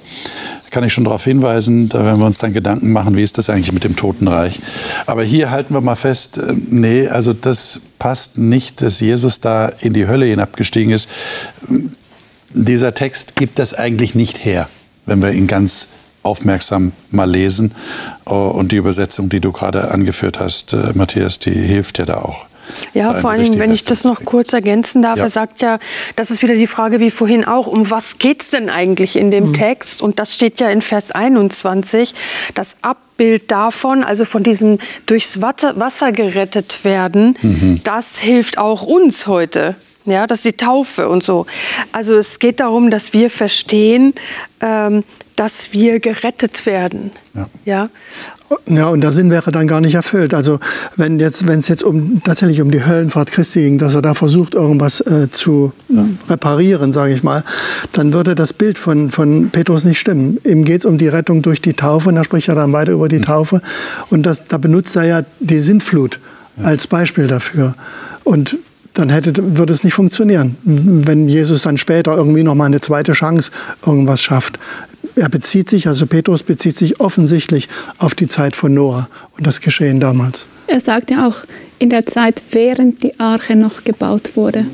Kann ich schon darauf hinweisen. Da werden wir uns dann Gedanken machen, wie ist das eigentlich mit dem Totenreich. Aber hier halten wir mal fest, äh, nee, also das passt nicht, dass Jesus da in die Hölle hinabgestiegen ist. Dieser Text gibt das eigentlich nicht her, wenn wir ihn ganz aufmerksam mal lesen. Und die Übersetzung, die du gerade angeführt hast, äh, Matthias, die hilft ja da auch. Ja, vor allem, wenn ich das noch kurz ergänzen darf, ja. er sagt ja, das ist wieder die Frage wie vorhin auch, um was geht es denn eigentlich in dem mhm. Text? Und das steht ja in Vers 21, das Abbild davon, also von diesem durchs Wasser gerettet werden, mhm. das hilft auch uns heute. Ja, das ist die Taufe und so. Also es geht darum, dass wir verstehen, ähm, dass wir gerettet werden. Ja. ja. Ja, und der Sinn wäre dann gar nicht erfüllt. Also wenn jetzt, wenn es jetzt um tatsächlich um die Höllenfahrt Christi ging, dass er da versucht, irgendwas äh, zu ja. reparieren, sage ich mal, dann würde das Bild von, von Petrus nicht stimmen. Ihm geht es um die Rettung durch die Taufe und da spricht er dann weiter über die Taufe. Und das, da benutzt er ja die Sintflut ja. als Beispiel dafür. Und dann hätte, würde es nicht funktionieren, wenn Jesus dann später irgendwie noch mal eine zweite Chance irgendwas schafft er bezieht sich, also Petrus bezieht sich offensichtlich auf die Zeit von Noah und das Geschehen damals. Er sagt ja auch in der Zeit, während die Arche noch gebaut wurde.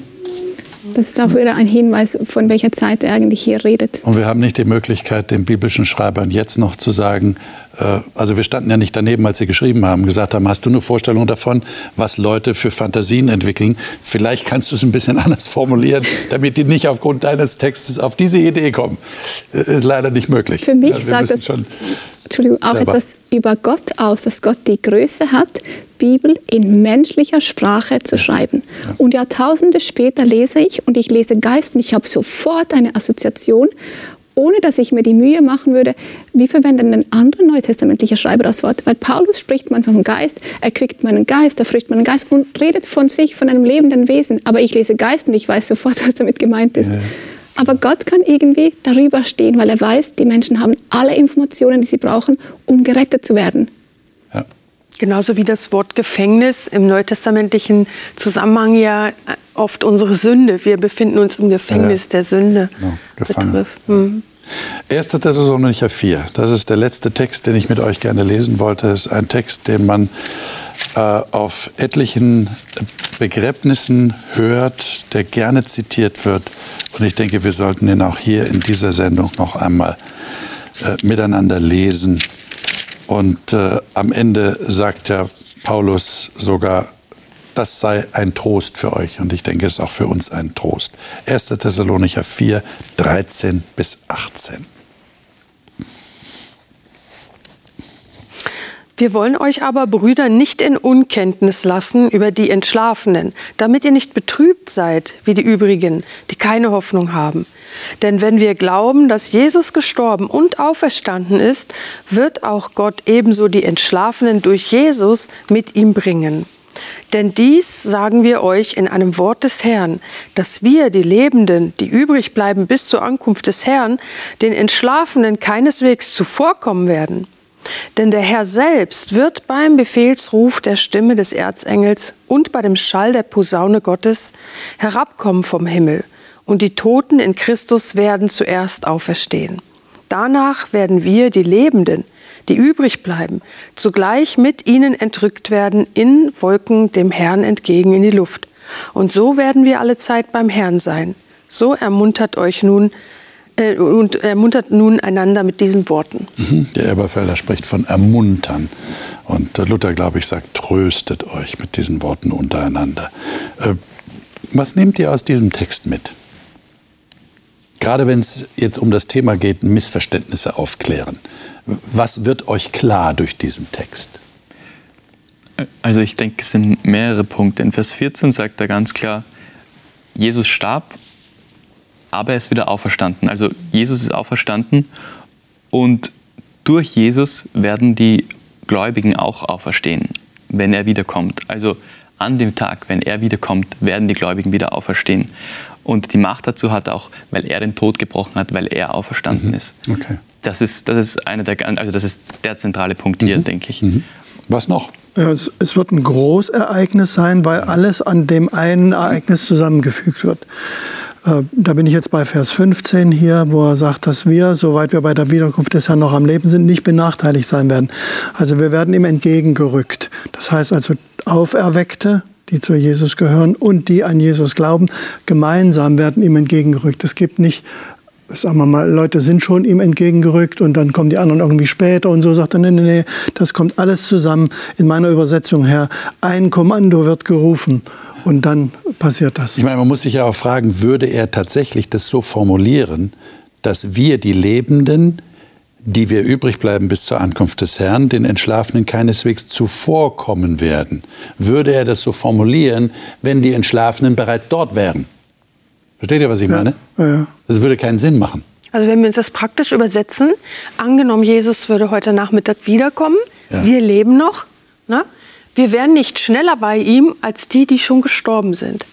Das ist auch wieder ein Hinweis, von welcher Zeit er eigentlich hier redet. Und wir haben nicht die Möglichkeit, den biblischen Schreibern jetzt noch zu sagen, äh, also wir standen ja nicht daneben, als sie geschrieben haben, gesagt haben, hast du eine Vorstellung davon, was Leute für Fantasien entwickeln? Vielleicht kannst du es ein bisschen anders formulieren, damit die nicht aufgrund deines Textes auf diese Idee kommen. Ist leider nicht möglich. Für mich ja, sagt das Entschuldigung, auch selber. etwas über Gott aus, dass Gott die Größe hat, Bibel in menschlicher Sprache zu schreiben. Ja. Und Jahrtausende später lese ich und ich lese Geist und ich habe sofort eine Assoziation, ohne dass ich mir die Mühe machen würde, wie verwenden denn andere neutestamentliche Schreiber das Wort? Weil Paulus spricht manchmal vom Geist, er quickt meinen Geist, erfrischt meinen Geist und redet von sich, von einem lebenden Wesen. Aber ich lese Geist und ich weiß sofort, was damit gemeint ist. Ja. Aber Gott kann irgendwie darüber stehen, weil er weiß, die Menschen haben alle Informationen, die sie brauchen, um gerettet zu werden. Genauso wie das Wort Gefängnis im neutestamentlichen Zusammenhang ja oft unsere Sünde. Wir befinden uns im Gefängnis ja. der Sünde. Ja, gefangen. Mhm. 1. Thessalonicher 4, das ist der letzte Text, den ich mit euch gerne lesen wollte. Das ist ein Text, den man äh, auf etlichen Begräbnissen hört, der gerne zitiert wird. Und ich denke, wir sollten ihn auch hier in dieser Sendung noch einmal äh, miteinander lesen. Und äh, am Ende sagt ja Paulus sogar, das sei ein Trost für euch. Und ich denke, es ist auch für uns ein Trost. 1. Thessalonicher 4, 13 bis 18. Wir wollen euch aber, Brüder, nicht in Unkenntnis lassen über die Entschlafenen, damit ihr nicht betrübt seid wie die übrigen, die keine Hoffnung haben. Denn wenn wir glauben, dass Jesus gestorben und auferstanden ist, wird auch Gott ebenso die Entschlafenen durch Jesus mit ihm bringen. Denn dies sagen wir euch in einem Wort des Herrn, dass wir, die Lebenden, die übrig bleiben bis zur Ankunft des Herrn, den Entschlafenen keineswegs zuvorkommen werden. Denn der Herr selbst wird beim Befehlsruf der Stimme des Erzengels und bei dem Schall der Posaune Gottes herabkommen vom Himmel, und die Toten in Christus werden zuerst auferstehen. Danach werden wir, die Lebenden, die übrig bleiben, zugleich mit ihnen entrückt werden in Wolken dem Herrn entgegen in die Luft. Und so werden wir alle Zeit beim Herrn sein. So ermuntert euch nun äh, und ermuntert nun einander mit diesen Worten. Mhm. Der Eberfelder spricht von ermuntern. Und Luther, glaube ich, sagt, tröstet euch mit diesen Worten untereinander. Äh, was nehmt ihr aus diesem Text mit? Gerade wenn es jetzt um das Thema geht, Missverständnisse aufklären. Was wird euch klar durch diesen Text? Also ich denke, es sind mehrere Punkte. In Vers 14 sagt er ganz klar, Jesus starb, aber er ist wieder auferstanden. Also Jesus ist auferstanden und durch Jesus werden die Gläubigen auch auferstehen, wenn er wiederkommt. Also an dem Tag, wenn er wiederkommt, werden die Gläubigen wieder auferstehen. Und die Macht dazu hat er auch, weil er den Tod gebrochen hat, weil er auferstanden mhm. ist. Okay. Das ist, das ist eine der, also das ist der zentrale Punkt hier, mhm. denke ich. Mhm. Was noch? Ja, es, es, wird ein Großereignis sein, weil alles an dem einen Ereignis zusammengefügt wird. Äh, da bin ich jetzt bei Vers 15 hier, wo er sagt, dass wir, soweit wir bei der Wiederkunft des Herrn noch am Leben sind, nicht benachteiligt sein werden. Also wir werden ihm entgegengerückt. Das heißt also Auferweckte, die zu Jesus gehören und die an Jesus glauben, gemeinsam werden ihm entgegengerückt. Es gibt nicht sagen wir mal, Leute sind schon ihm entgegengerückt und dann kommen die anderen irgendwie später und so sagt er, nee, nee, nee, das kommt alles zusammen in meiner Übersetzung her. Ein Kommando wird gerufen und dann passiert das. Ich meine, man muss sich ja auch fragen, würde er tatsächlich das so formulieren, dass wir die Lebenden, die wir übrig bleiben bis zur Ankunft des Herrn, den Entschlafenen keineswegs zuvorkommen werden? Würde er das so formulieren, wenn die Entschlafenen bereits dort wären? Versteht ihr, was ich meine? Ja, ja. Das würde keinen Sinn machen. Also wenn wir uns das praktisch übersetzen, angenommen, Jesus würde heute Nachmittag wiederkommen, ja. wir leben noch, ne? wir wären nicht schneller bei ihm als die, die schon gestorben sind.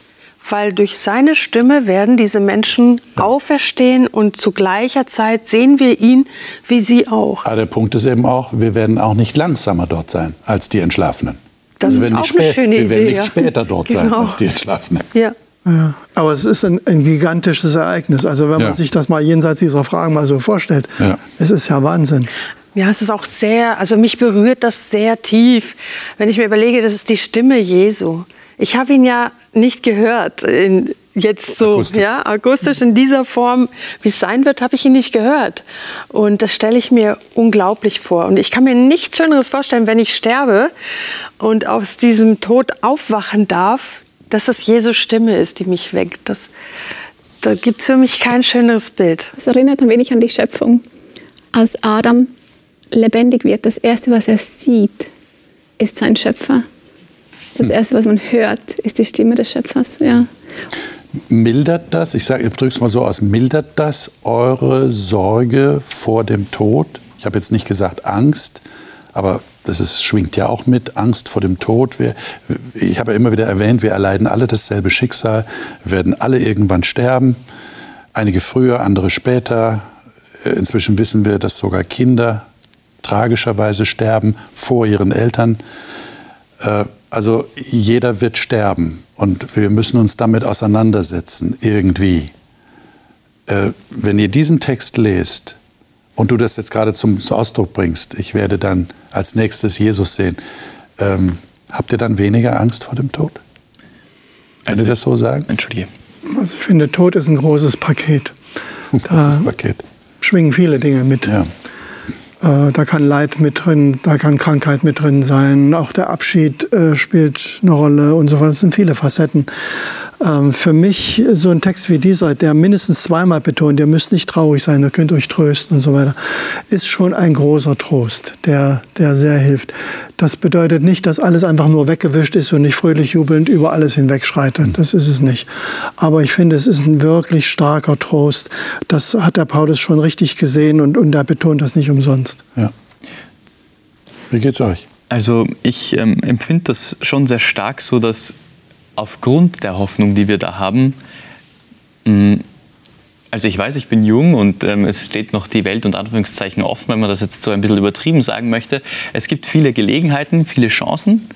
Weil durch seine Stimme werden diese Menschen ja. auferstehen und zu gleicher Zeit sehen wir ihn wie sie auch. Aber der Punkt ist eben auch, wir werden auch nicht langsamer dort sein als die Entschlafenen. Das wir ist auch eine schöne Idee. Wir werden nicht später dort genau. sein als die Entschlafenen. Ja. Ja, aber es ist ein, ein, gigantisches Ereignis. Also wenn ja. man sich das mal jenseits dieser Fragen mal so vorstellt, ja. es ist ja Wahnsinn. Ja, es ist auch sehr, also mich berührt das sehr tief, wenn ich mir überlege, das ist die Stimme Jesu. Ich habe ihn ja nicht gehört, in, jetzt so, akustisch. ja, akustisch in dieser Form, wie es sein wird, habe ich ihn nicht gehört. Und das stelle ich mir unglaublich vor. Und ich kann mir nichts Schöneres vorstellen, wenn ich sterbe und aus diesem Tod aufwachen darf, dass es Jesus Stimme ist, die mich weckt. Das, da gibt es für mich kein schöneres Bild. Es erinnert ein wenig an die Schöpfung. Als Adam lebendig wird, das Erste, was er sieht, ist sein Schöpfer. Das hm. Erste, was man hört, ist die Stimme des Schöpfers. Ja. Mildert das, ich sage, ich drücke es mal so aus, mildert das eure Sorge vor dem Tod? Ich habe jetzt nicht gesagt Angst, aber das ist, schwingt ja auch mit, Angst vor dem Tod. Wir, ich habe ja immer wieder erwähnt, wir erleiden alle dasselbe Schicksal, werden alle irgendwann sterben, einige früher, andere später. Inzwischen wissen wir, dass sogar Kinder tragischerweise sterben vor ihren Eltern. Äh, also jeder wird sterben und wir müssen uns damit auseinandersetzen, irgendwie. Äh, wenn ihr diesen Text lest, und du das jetzt gerade zum, zum Ausdruck bringst, ich werde dann als nächstes Jesus sehen, ähm, habt ihr dann weniger Angst vor dem Tod? Kann also, ihr das so sagen? Entschuldige. Also ich finde, Tod ist ein großes Paket. Ein großes Paket. Schwingen viele Dinge mit. Ja. Äh, da kann Leid mit drin, da kann Krankheit mit drin sein, auch der Abschied äh, spielt eine Rolle und so weiter. Das sind viele Facetten. Ähm, für mich so ein Text wie dieser, der mindestens zweimal betont, ihr müsst nicht traurig sein, ihr könnt euch trösten und so weiter, ist schon ein großer Trost, der, der sehr hilft. Das bedeutet nicht, dass alles einfach nur weggewischt ist und ich fröhlich jubelnd über alles hinwegschreite. Das ist es nicht. Aber ich finde, es ist ein wirklich starker Trost. Das hat der Paulus schon richtig gesehen und, und er betont das nicht umsonst. Ja. Wie geht's euch? Also ich ähm, empfinde das schon sehr stark so, dass aufgrund der Hoffnung, die wir da haben, mm, also ich weiß, ich bin jung und ähm, es steht noch die Welt und Anführungszeichen offen, wenn man das jetzt so ein bisschen übertrieben sagen möchte. Es gibt viele Gelegenheiten, viele Chancen,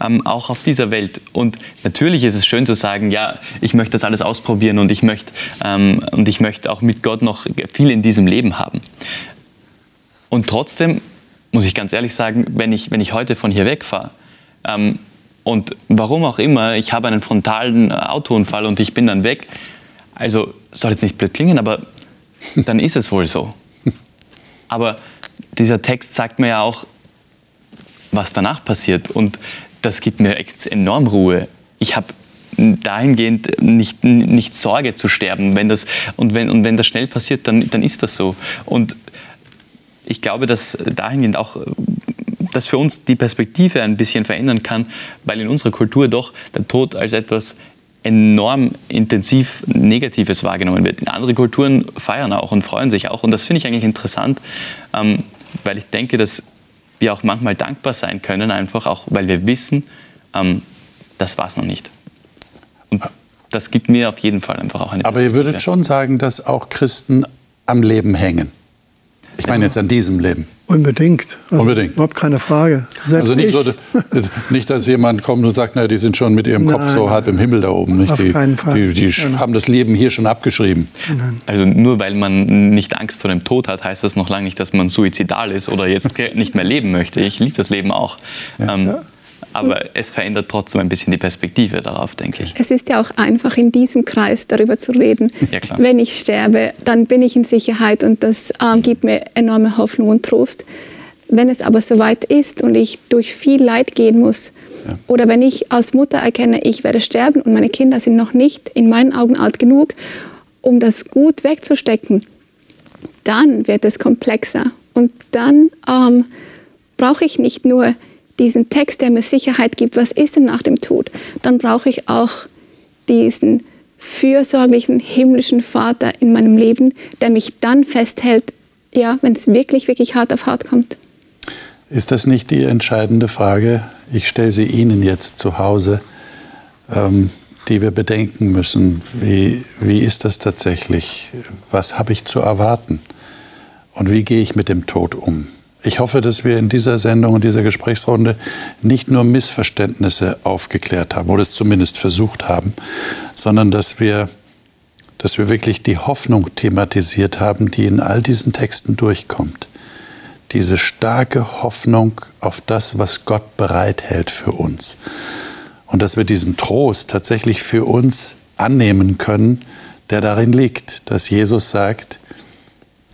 ähm, auch auf dieser Welt. Und natürlich ist es schön zu sagen, ja, ich möchte das alles ausprobieren und ich möchte, ähm, und ich möchte auch mit Gott noch viel in diesem Leben haben. Und trotzdem muss ich ganz ehrlich sagen, wenn ich, wenn ich heute von hier wegfahre, ähm, und warum auch immer, ich habe einen frontalen Autounfall und ich bin dann weg. Also soll jetzt nicht blöd klingen, aber dann ist es wohl so. Aber dieser Text sagt mir ja auch, was danach passiert. Und das gibt mir enorm Ruhe. Ich habe dahingehend nicht, nicht Sorge zu sterben. Wenn das, und, wenn, und wenn das schnell passiert, dann, dann ist das so. Und ich glaube, dass dahingehend auch das für uns die Perspektive ein bisschen verändern kann, weil in unserer Kultur doch der Tod als etwas enorm intensiv Negatives wahrgenommen wird. Andere Kulturen feiern auch und freuen sich auch. Und das finde ich eigentlich interessant, ähm, weil ich denke, dass wir auch manchmal dankbar sein können, einfach auch, weil wir wissen, ähm, das war es noch nicht. Und das gibt mir auf jeden Fall einfach auch eine Aber ihr würdet schon sagen, dass auch Christen am Leben hängen. Ich meine jetzt an diesem Leben. Unbedingt. Also Unbedingt. Überhaupt keine Frage. Selbst also nicht, so, nicht, dass jemand kommt und sagt, na, die sind schon mit ihrem Nein. Kopf so halb im Himmel da oben. Nicht? Auf die, keinen Fall. Die, die haben das Leben hier schon abgeschrieben. Nein. Also nur weil man nicht Angst vor dem Tod hat, heißt das noch lange nicht, dass man suizidal ist oder jetzt nicht mehr leben möchte. Ich liebe das Leben auch. Ja. Ähm, ja aber es verändert trotzdem ein bisschen die Perspektive darauf, denke ich. Es ist ja auch einfach in diesem Kreis darüber zu reden. Ja, Wenn ich sterbe, dann bin ich in Sicherheit und das äh, gibt mir enorme Hoffnung und Trost. Wenn es aber soweit ist und ich durch viel Leid gehen muss, ja. oder wenn ich als Mutter erkenne, ich werde sterben und meine Kinder sind noch nicht in meinen Augen alt genug, um das gut wegzustecken, dann wird es komplexer. Und dann ähm, brauche ich nicht nur diesen Text, der mir Sicherheit gibt, was ist denn nach dem Tod, dann brauche ich auch diesen fürsorglichen himmlischen Vater in meinem Leben, der mich dann festhält, ja, wenn es wirklich, wirklich hart auf hart kommt. Ist das nicht die entscheidende Frage? Ich stelle sie Ihnen jetzt zu Hause, ähm, die wir bedenken müssen. Wie, wie ist das tatsächlich? Was habe ich zu erwarten? Und wie gehe ich mit dem Tod um? Ich hoffe, dass wir in dieser Sendung und dieser Gesprächsrunde nicht nur Missverständnisse aufgeklärt haben oder es zumindest versucht haben, sondern dass wir, dass wir wirklich die Hoffnung thematisiert haben, die in all diesen Texten durchkommt. Diese starke Hoffnung auf das, was Gott bereithält für uns. Und dass wir diesen Trost tatsächlich für uns annehmen können, der darin liegt, dass Jesus sagt,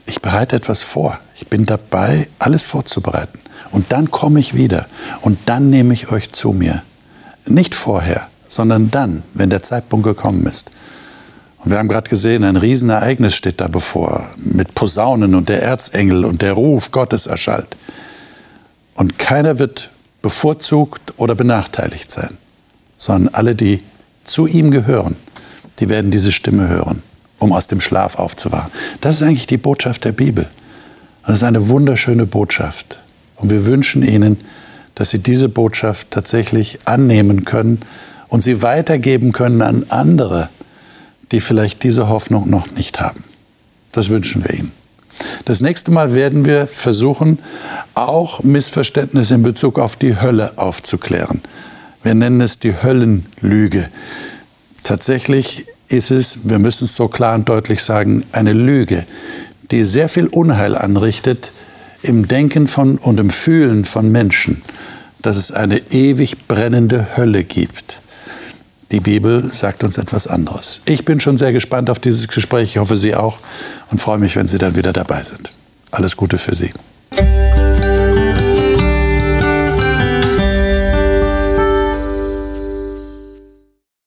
ich bereite etwas vor. Ich bin dabei, alles vorzubereiten. Und dann komme ich wieder und dann nehme ich euch zu mir. Nicht vorher, sondern dann, wenn der Zeitpunkt gekommen ist. Und wir haben gerade gesehen, ein Riesenereignis steht da bevor, mit Posaunen und der Erzengel und der Ruf Gottes erschallt. Und keiner wird bevorzugt oder benachteiligt sein, sondern alle, die zu ihm gehören, die werden diese Stimme hören um aus dem Schlaf aufzuwachen. Das ist eigentlich die Botschaft der Bibel. Das ist eine wunderschöne Botschaft. Und wir wünschen Ihnen, dass Sie diese Botschaft tatsächlich annehmen können und sie weitergeben können an andere, die vielleicht diese Hoffnung noch nicht haben. Das wünschen wir Ihnen. Das nächste Mal werden wir versuchen, auch Missverständnisse in Bezug auf die Hölle aufzuklären. Wir nennen es die Höllenlüge. Tatsächlich ist es, wir müssen es so klar und deutlich sagen, eine Lüge, die sehr viel Unheil anrichtet im Denken von und im Fühlen von Menschen, dass es eine ewig brennende Hölle gibt. Die Bibel sagt uns etwas anderes. Ich bin schon sehr gespannt auf dieses Gespräch, ich hoffe Sie auch und freue mich, wenn Sie dann wieder dabei sind. Alles Gute für Sie.